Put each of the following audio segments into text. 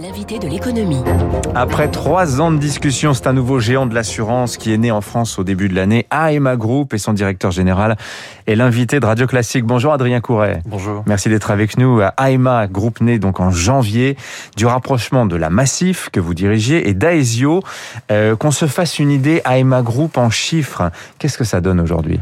L'invité de l'économie. Après trois ans de discussion, c'est un nouveau géant de l'assurance qui est né en France au début de l'année. AEMA Group et son directeur général est l'invité de Radio Classique. Bonjour Adrien Couret. Bonjour. Merci d'être avec nous. AEMA Group né donc en janvier du rapprochement de la Massif que vous dirigez et d'Aesio. Euh, Qu'on se fasse une idée, AEMA Group en chiffres, qu'est-ce que ça donne aujourd'hui?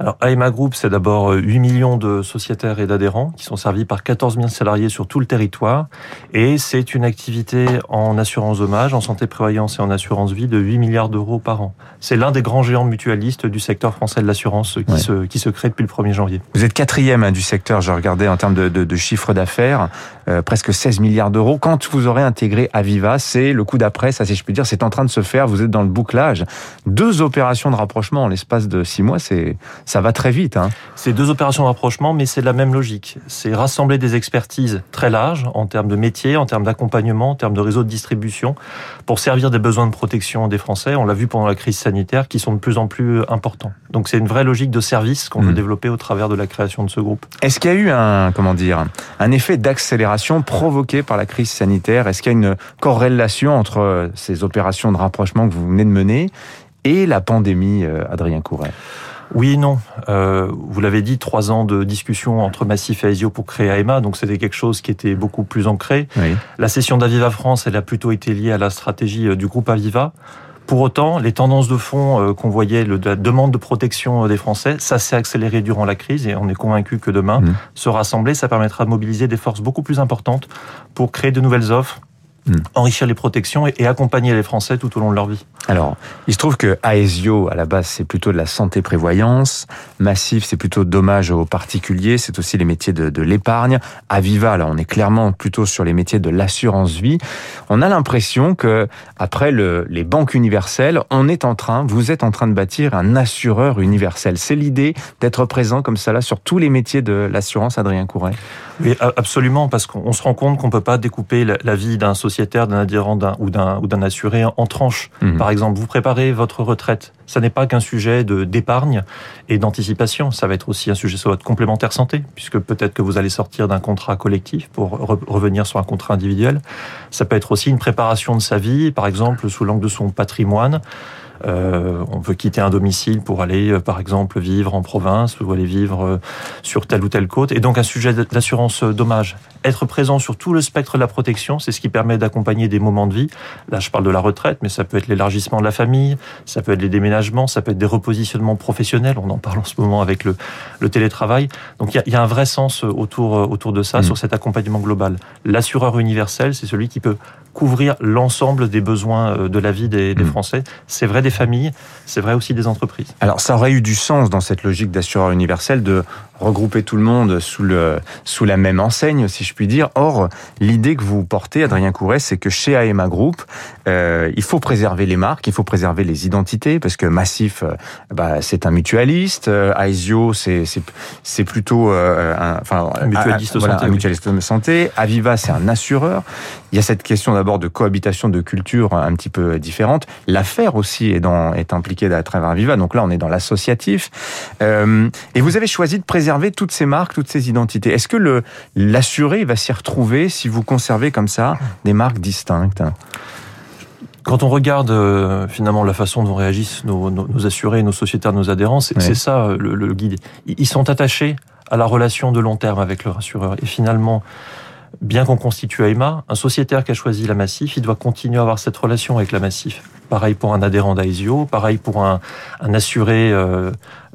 Alors, AEMA Group, c'est d'abord 8 millions de sociétaires et d'adhérents qui sont servis par 14 000 salariés sur tout le territoire. Et c'est une activité en assurance dommage, en santé prévoyance et en assurance vie de 8 milliards d'euros par an. C'est l'un des grands géants mutualistes du secteur français de l'assurance qui, se, qui se crée depuis le 1er janvier. Vous êtes quatrième hein, du secteur, je regardais en termes de, de, de chiffre d'affaires, euh, presque 16 milliards d'euros. Quand vous aurez intégré Aviva, c'est le coup d'après, ça si je puis dire, c'est en train de se faire, vous êtes dans le bouclage. Deux opérations de rapprochement en l'espace de six mois, c'est ça va très vite. Hein. C'est deux opérations de rapprochement, mais c'est la même logique. C'est rassembler des expertises très larges en termes de métier, en termes d'accompagnement, en termes de réseau de distribution, pour servir des besoins de protection des Français. On l'a vu pendant la crise sanitaire, qui sont de plus en plus importants. Donc c'est une vraie logique de service qu'on mmh. veut développer au travers de la création de ce groupe. Est-ce qu'il y a eu un comment dire un effet d'accélération provoqué par la crise sanitaire? Est-ce qu'il y a une corrélation entre ces opérations de rapprochement que vous venez de mener et la pandémie, Adrien Couret oui et non. Euh, vous l'avez dit, trois ans de discussion entre Massif et Aesio pour créer AEMA, donc c'était quelque chose qui était beaucoup plus ancré. Oui. La cession d'Aviva France, elle a plutôt été liée à la stratégie euh, du groupe Aviva. Pour autant, les tendances de fond euh, qu'on voyait, la demande de protection des Français, ça s'est accéléré durant la crise et on est convaincu que demain, mmh. se rassembler, ça permettra de mobiliser des forces beaucoup plus importantes pour créer de nouvelles offres, Mmh. enrichir les protections et, accompagner les Français tout au long de leur vie. Alors, il se trouve que Aesio, à la base, c'est plutôt de la santé prévoyance. Massif, c'est plutôt dommage aux particuliers. C'est aussi les métiers de, de l'épargne. Aviva, là, on est clairement plutôt sur les métiers de l'assurance vie. On a l'impression que, après le, les banques universelles, on est en train, vous êtes en train de bâtir un assureur universel. C'est l'idée d'être présent comme ça là sur tous les métiers de l'assurance, Adrien Couret. Oui, absolument, parce qu'on se rend compte qu'on peut pas découper la, la vie d'un sociétaire, d'un adhérent ou d'un ou d'un assuré en tranches. Mmh. Par exemple, vous préparez votre retraite. Ça n'est pas qu'un sujet d'épargne et d'anticipation. Ça va être aussi un sujet sur votre complémentaire santé, puisque peut-être que vous allez sortir d'un contrat collectif pour re revenir sur un contrat individuel. Ça peut être aussi une préparation de sa vie, par exemple sous l'angle de son patrimoine. Euh, on veut quitter un domicile pour aller, euh, par exemple, vivre en province ou aller vivre euh, sur telle ou telle côte. Et donc un sujet d'assurance dommage. Être présent sur tout le spectre de la protection, c'est ce qui permet d'accompagner des moments de vie. Là, je parle de la retraite, mais ça peut être l'élargissement de la famille, ça peut être les déménagements, ça peut être des repositionnements professionnels. On en parle en ce moment avec le, le télétravail. Donc il y, y a, un vrai sens autour, autour de ça, mmh. sur cet accompagnement global. L'assureur universel, c'est celui qui peut couvrir l'ensemble des besoins de la vie des, des mmh. Français. C'est vrai des familles, c'est vrai aussi des entreprises. Alors ça aurait eu du sens dans cette logique d'assureur universel de regrouper tout le monde sous, le, sous la même enseigne, si je puis dire. Or, l'idée que vous portez, Adrien Couret, c'est que chez AEMA Group, euh, il faut préserver les marques, il faut préserver les identités, parce que Massif, euh, bah, c'est un mutualiste, euh, Aesio, c'est plutôt un, enfin, un mutualiste, un, voilà, santé, un mutualiste de santé. Aviva, c'est un assureur. Il y a cette question d'abord de cohabitation de cultures un petit peu différente. L'affaire aussi est, dans, est impliquée à travers Aviva, donc là, on est dans l'associatif. Euh, et vous avez choisi de préserver préserver toutes ces marques, toutes ces identités. Est-ce que le l'assuré va s'y retrouver si vous conservez comme ça des marques distinctes? Quand on regarde euh, finalement la façon dont réagissent nos, nos, nos, assurés, nos sociétaires, nos adhérents, c'est ça le, le, guide. Ils sont attachés à la relation de long terme avec leur assureur. Et finalement, bien qu'on constitue AIMA, un sociétaire qui a choisi la Massif, il doit continuer à avoir cette relation avec la Massif. Pareil pour un adhérent d'Aesio, pareil pour un, un assuré, euh,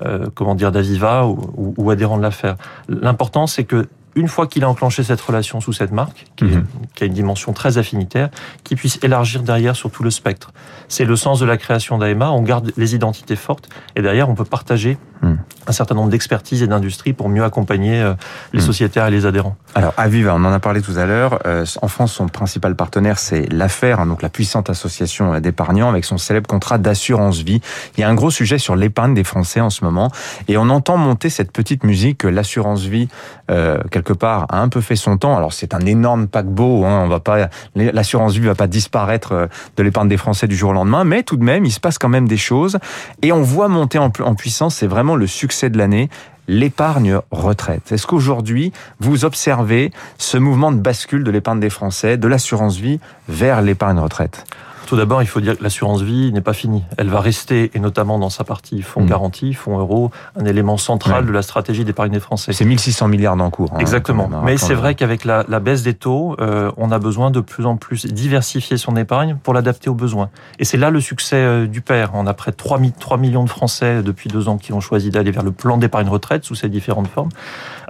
euh, comment dire, d'Aviva ou, ou, ou adhérent de l'affaire. L'important, c'est que une fois qu'il a enclenché cette relation sous cette marque, qui, mmh. qui, a une dimension très affinitaire, qu'il puisse élargir derrière sur tout le spectre. C'est le sens de la création d'AEMA, on garde les identités fortes, et derrière on peut partager mmh. un certain nombre d'expertises et d'industries pour mieux accompagner euh, les mmh. sociétaires et les adhérents. Alors Aviva, on en a parlé tout à l'heure, euh, en France son principal partenaire c'est l'affaire, hein, donc la puissante association d'épargnants avec son célèbre contrat d'assurance vie. Il y a un gros sujet sur l'épargne des Français en ce moment, et on entend monter cette petite musique que l'assurance vie, euh, quelque part a un peu fait son temps. Alors c'est un énorme paquebot, hein, on va pas, l'assurance vie va pas disparaître euh, de l'épargne des Français du jour au lendemain, mais tout de même il se passe quand même des choses et on voit monter en, en puissance. C'est vraiment le succès de l'année l'épargne retraite. Est-ce qu'aujourd'hui, vous observez ce mouvement de bascule de l'épargne des Français, de l'assurance vie vers l'épargne retraite? Tout d'abord, il faut dire que l'assurance vie n'est pas finie. Elle va rester, et notamment dans sa partie fonds mmh. garantie, fonds euro, un élément central de la stratégie d'épargne des Français. C'est 1600 milliards d'encours. Hein, Exactement. Hein, Mais c'est vrai qu'avec la, baisse des taux, euh, on a besoin de plus en plus diversifier son épargne pour l'adapter aux besoins. Et c'est là le succès euh, du père. On a près de 3, 3 millions de Français depuis deux ans qui ont choisi d'aller vers le plan d'épargne retraite sous ses différentes formes.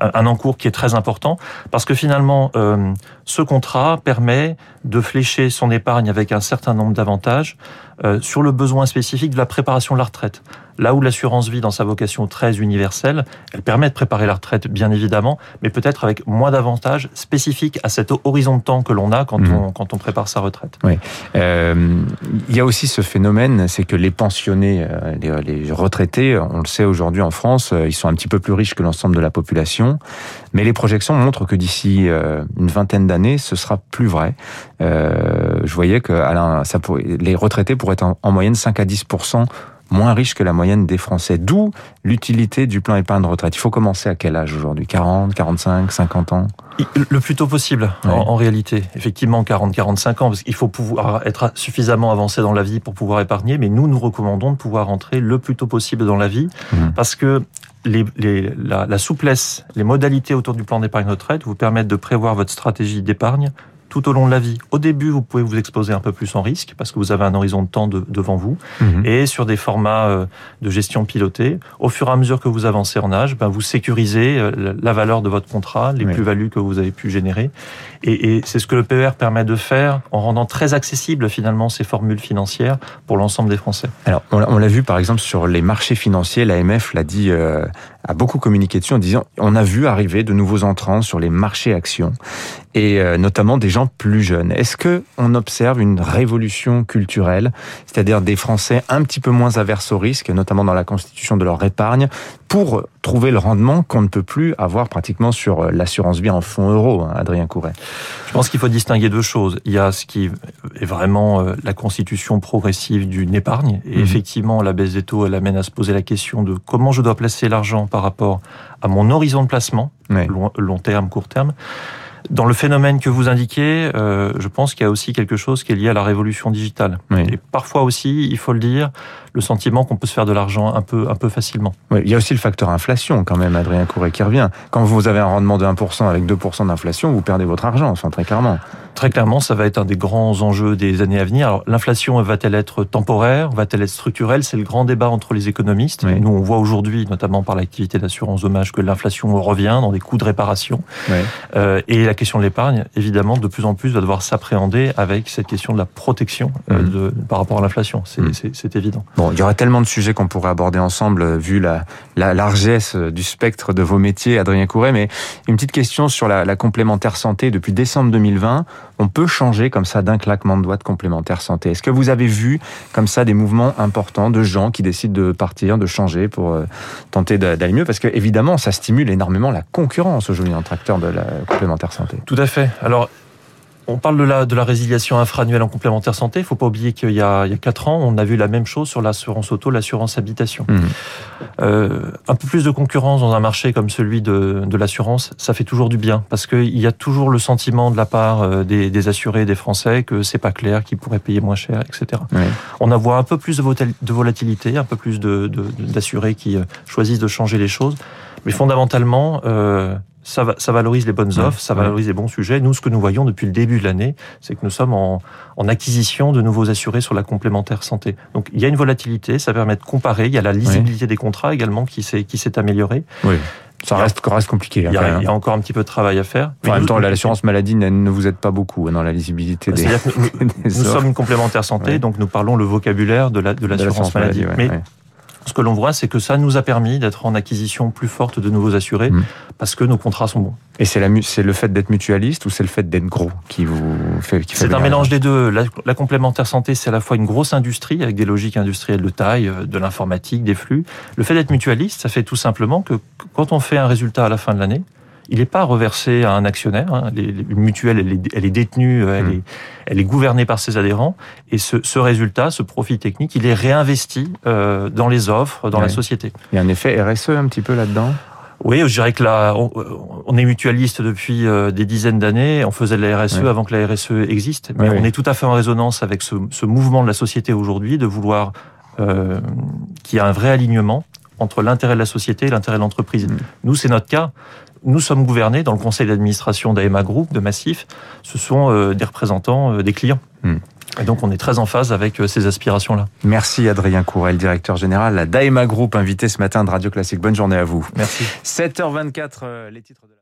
Un encours qui est très important parce que finalement, euh, ce contrat permet de flécher son épargne avec un certain nombre d'avantages euh, sur le besoin spécifique de la préparation de la retraite. Là où l'assurance vie, dans sa vocation très universelle, elle permet de préparer la retraite, bien évidemment, mais peut-être avec moins d'avantages spécifiques à cet horizon de temps que l'on a quand, mhm. on, quand on prépare sa retraite. Oui. Euh, il y a aussi ce phénomène, c'est que les pensionnés, les, retraités, on le sait aujourd'hui en France, ils sont un petit peu plus riches que l'ensemble de la population, mais les projections montrent que d'ici une vingtaine d'années, ce sera plus vrai. je voyais que les retraités pourraient être en, moyenne 5 à 10 moins riches que la moyenne des Français. D'où l'utilité du plan épargne retraite. Il faut commencer à quel âge aujourd'hui? 40, 45, 50 ans? Le plus tôt possible, en, réalité. Effectivement, 40, 45 ans, parce qu'il faut pouvoir être suffisamment avancé dans la vie pour pouvoir épargner, mais nous, nous recommandons de pouvoir rentrer le plus tôt possible dans la vie, mmh. parce que les, la, la, souplesse, les modalités autour du plan d'épargne retraite vous permettent de prévoir votre stratégie d'épargne tout au long de la vie. Au début, vous pouvez vous exposer un peu plus en risque parce que vous avez un horizon de temps devant vous mhm. et sur des formats euh, de gestion pilotée. Au fur et à mesure que vous avancez en âge, ben vous sécurisez euh, la valeur de votre contrat, les plus-values que vous avez pu générer. Et, et c'est ce que le PER permet de faire en rendant très accessible finalement ces formules financières pour l'ensemble des Français. Alors, on l'a vu par exemple sur les marchés financiers, l'AMF l'a dit, euh, a beaucoup communiqué dessus en disant on a vu arriver de nouveaux entrants sur les marchés actions et euh, notamment des gens plus jeunes. Est-ce que on observe une révolution culturelle, c'est-à-dire des Français un petit peu moins averses au risque, notamment dans la constitution de leur épargne, pour trouver le rendement qu'on ne peut plus avoir pratiquement sur euh, l'assurance vie en fonds euros, hein, Adrien Couret? Je pense qu'il faut distinguer deux choses. Il y a ce qui est vraiment euh, la constitution progressive d'une épargne, et mhm. effectivement la baisse des taux, elle amène à se poser la question de comment je dois placer l'argent par rapport à mon horizon de placement, long terme, court terme. Dans le phénomène que vous indiquez, euh, je pense qu'il y a aussi quelque chose qui est lié à la révolution digitale. Et parfois aussi, il faut le dire, le sentiment qu'on peut se faire de l'argent un peu, un peu facilement. Oui, il y a aussi le facteur inflation quand même, Adrien Couret, qui revient. Quand vous avez un rendement de 1% avec 2% d'inflation, vous perdez votre argent, enfin très clairement. Très clairement, ça va être un des grands enjeux des années à venir. Alors, l'inflation va-t-elle être temporaire? Va-t-elle être structurelle? C'est le grand débat entre les économistes. Nous, on voit aujourd'hui, notamment par l'activité d'assurance dommage, que l'inflation revient dans des coûts de réparation. Euh, et la question de l'épargne, évidemment, de plus en plus va devoir s'appréhender avec cette question de la protection euh, mmh. de, par rapport à l'inflation. Mmh. C'est évident. Bon, il y aurait tellement de sujets qu'on pourrait aborder ensemble, euh, vu la, la, largesse du spectre de vos métiers, Adrien Couret. Mais une petite question sur la, la complémentaire santé. Depuis décembre 2020, on peut changer comme ça d'un claquement de doigts de complémentaire santé. Est-ce que vous avez vu comme ça des mouvements importants de gens qui décident de partir, de changer pour euh, tenter d'aller mieux? Parce que évidemment, ça stimule énormément la concurrence aujourd'hui entre acteurs de la complémentaire santé. Tout à fait. Alors on parle de la, de la résiliation infra-annuelle en complémentaire santé. Il ne faut pas oublier qu'il y a, il y a 4 ans, on a vu la même chose sur l'assurance auto, l'assurance habitation. Mmh. Euh, un peu plus de concurrence dans un marché comme celui de, de l'assurance, ça fait toujours du bien parce qu'il y a toujours le sentiment de la part euh, des, des assurés, des Français, que c'est pas clair, qu'ils pourraient payer moins cher, etc. On a voit un peu plus de volatilité, un peu plus d'assurés de, qui euh, choisissent de changer les choses. Mais fondamentalement, euh, ça, ça valorise les bonnes offres, ça valorise les bons sujets. Nous, ce que nous voyons depuis le début de l'année, c'est que nous sommes en, en, acquisition de nouveaux assurés sur la complémentaire santé. Donc, il y a une volatilité, ça permet de comparer. Il y a la lisibilité des contrats également qui s'est améliorée. Oui. Ça reste, reste compliqué. Il y, a, il y, a, encore un petit peu de travail à faire. en même temps, l'assurance maladie ne vous aide pas beaucoup hein, dans la lisibilité des. Nous, nous, sommes une complémentaire santé, donc nous parlons le vocabulaire de l'assurance la, de maladie. maladie. Mais ce que l'on voit, c'est que ça nous a permis d'être en acquisition plus forte de nouveaux assurés mm. parce que nos contrats sont bons. Et c'est le fait d'être mutualiste ou c'est le fait d'être gros qui vous fait C'est un mélange des deux. La, complémentaire santé, c'est à la fois une grosse industrie avec des logiques industrielles de taille, euh, de l'informatique, des flux. Le fait d'être mutualiste, ça fait tout simplement que quand on fait un résultat à la fin de l'année, il n'est pas reversé à un actionnaire. Hein. Les, mutuelle, elle est, détenue, euh, hmm. elle, est, gouvernée par ses adhérents. Et ce, résultat, ce profit technique, il est réinvesti euh, dans les offres, dans la société. Il y a un effet RSE un petit peu là-dedans? Oui, je dirais que là, on, est mutualiste depuis euh, des dizaines d'années. On faisait de la RSE avant que la RSE existe, mais on est tout à fait en résonance avec ce, ce mouvement de la société aujourd'hui de vouloir euh, qu'il y ait un vrai alignement entre l'intérêt de la société et l'intérêt de l'entreprise. Mm. Nous, c'est notre cas. Nous sommes gouvernés dans le conseil d'administration d'AEMA Group, de Massif. Ce sont euh, des représentants des clients. Mm. Et donc, on est très en phase avec ces aspirations-là. Merci Adrien Courel, directeur général d'AEMA Group, invité ce matin de Radio Classique. Bonne journée à vous. Merci. 7h24, les titres de